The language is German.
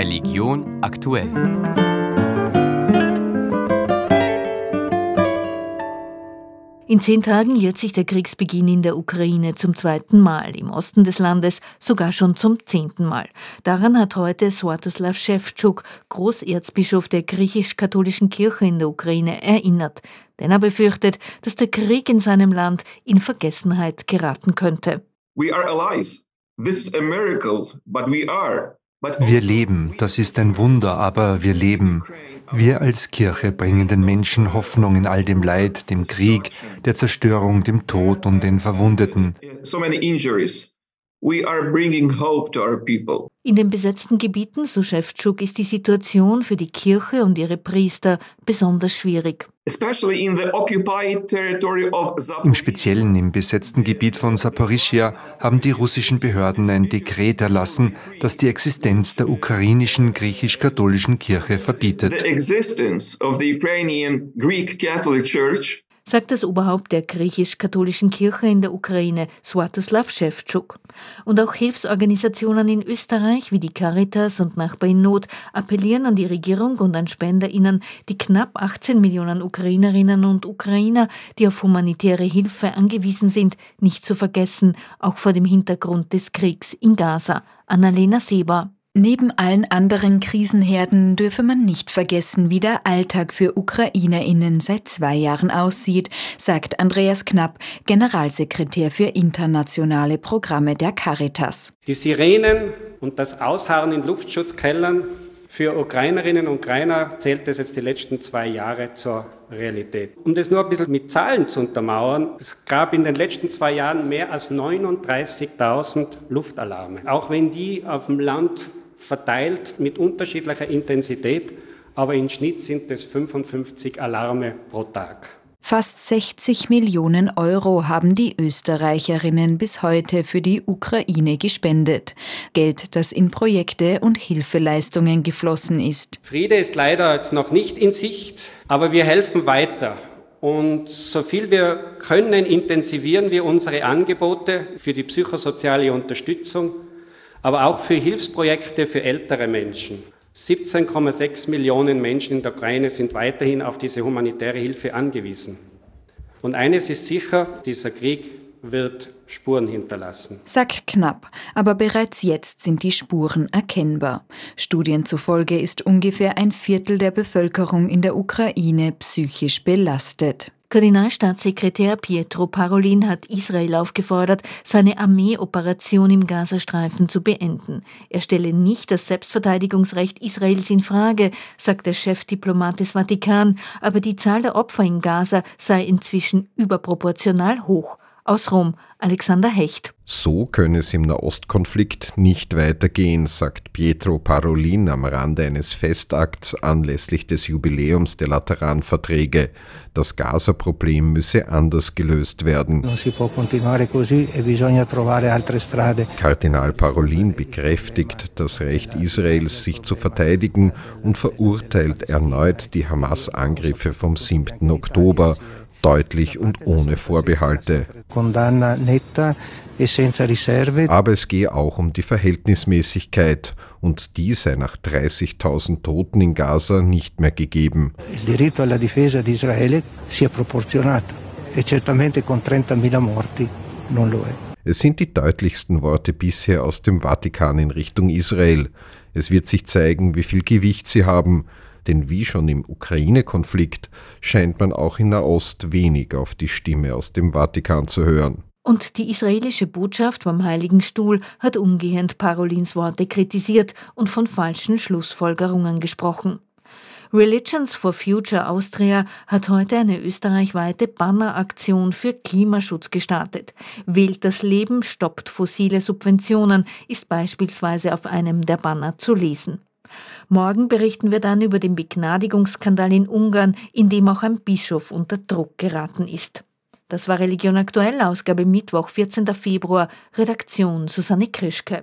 Religion aktuell. In zehn Tagen jährt sich der Kriegsbeginn in der Ukraine zum zweiten Mal, im Osten des Landes sogar schon zum zehnten Mal. Daran hat heute Swatoslav Szewczuk, Großerzbischof der griechisch-katholischen Kirche in der Ukraine, erinnert. Denn er befürchtet, dass der Krieg in seinem Land in Vergessenheit geraten könnte. We are alive. This is a miracle, but we are. Wir leben, das ist ein Wunder, aber wir leben. Wir als Kirche bringen den Menschen Hoffnung in all dem Leid, dem Krieg, der Zerstörung, dem Tod und den Verwundeten. So many injuries. We are bringing hope to our people. In den besetzten Gebieten, so Schäftschuk, ist die Situation für die Kirche und ihre Priester besonders schwierig. Im Speziellen im besetzten Gebiet von Saporischia haben die russischen Behörden ein Dekret erlassen, das die Existenz der ukrainischen griechisch-katholischen Kirche verbietet. The existence of the Ukrainian Greek Catholic Church sagt das Oberhaupt der griechisch-katholischen Kirche in der Ukraine, Swatoslav Szewczuk. Und auch Hilfsorganisationen in Österreich wie die Caritas und Nachbar in Not appellieren an die Regierung und an SpenderInnen, die knapp 18 Millionen Ukrainerinnen und Ukrainer, die auf humanitäre Hilfe angewiesen sind, nicht zu vergessen, auch vor dem Hintergrund des Kriegs in Gaza. Annalena Seber. Neben allen anderen Krisenherden dürfe man nicht vergessen, wie der Alltag für Ukrainerinnen seit zwei Jahren aussieht, sagt Andreas Knapp, Generalsekretär für internationale Programme der Caritas. Die Sirenen und das Ausharren in Luftschutzkellern für Ukrainerinnen und Ukrainer zählt es jetzt die letzten zwei Jahre zur Realität. Um das nur ein bisschen mit Zahlen zu untermauern, es gab in den letzten zwei Jahren mehr als 39.000 Luftalarme. Auch wenn die auf dem Land verteilt mit unterschiedlicher Intensität, aber im Schnitt sind es 55 Alarme pro Tag. Fast 60 Millionen Euro haben die Österreicherinnen bis heute für die Ukraine gespendet. Geld, das in Projekte und Hilfeleistungen geflossen ist. Friede ist leider jetzt noch nicht in Sicht, aber wir helfen weiter. Und so viel wir können, intensivieren wir unsere Angebote für die psychosoziale Unterstützung aber auch für Hilfsprojekte für ältere Menschen. 17,6 Millionen Menschen in der Ukraine sind weiterhin auf diese humanitäre Hilfe angewiesen. Und eines ist sicher, dieser Krieg wird Spuren hinterlassen. Sagt knapp, aber bereits jetzt sind die Spuren erkennbar. Studien zufolge ist ungefähr ein Viertel der Bevölkerung in der Ukraine psychisch belastet. Kardinalstaatssekretär Pietro Parolin hat Israel aufgefordert, seine Armeeoperation im Gazastreifen zu beenden. Er stelle nicht das Selbstverteidigungsrecht Israels in Frage, sagt der Chefdiplomat des Vatikan, aber die Zahl der Opfer in Gaza sei inzwischen überproportional hoch. Aus Rom, Alexander Hecht. So könne es im Nahostkonflikt nicht weitergehen, sagt Pietro Parolin am Rande eines Festakts anlässlich des Jubiläums der Lateranverträge. Das Gaza-Problem müsse anders gelöst werden. E Kardinal Parolin bekräftigt das Recht Israels, sich zu verteidigen und verurteilt erneut die Hamas-Angriffe vom 7. Oktober deutlich und ohne Vorbehalte. E Aber es gehe auch um die Verhältnismäßigkeit und die sei nach 30.000 Toten in Gaza nicht mehr gegeben. E certamente con 30.000 morti non lo è. Es sind die deutlichsten Worte bisher aus dem Vatikan in Richtung Israel. Es wird sich zeigen, wie viel Gewicht sie haben, denn wie schon im Ukraine-Konflikt scheint man auch in Nahost wenig auf die Stimme aus dem Vatikan zu hören. Und die israelische Botschaft beim Heiligen Stuhl hat umgehend Parolins Worte kritisiert und von falschen Schlussfolgerungen gesprochen. Religions for Future Austria hat heute eine österreichweite Banneraktion für Klimaschutz gestartet. Wählt das Leben, stoppt fossile Subventionen ist beispielsweise auf einem der Banner zu lesen. Morgen berichten wir dann über den Begnadigungsskandal in Ungarn, in dem auch ein Bischof unter Druck geraten ist. Das war Religion aktuell, Ausgabe Mittwoch, 14. Februar, Redaktion Susanne Krischke.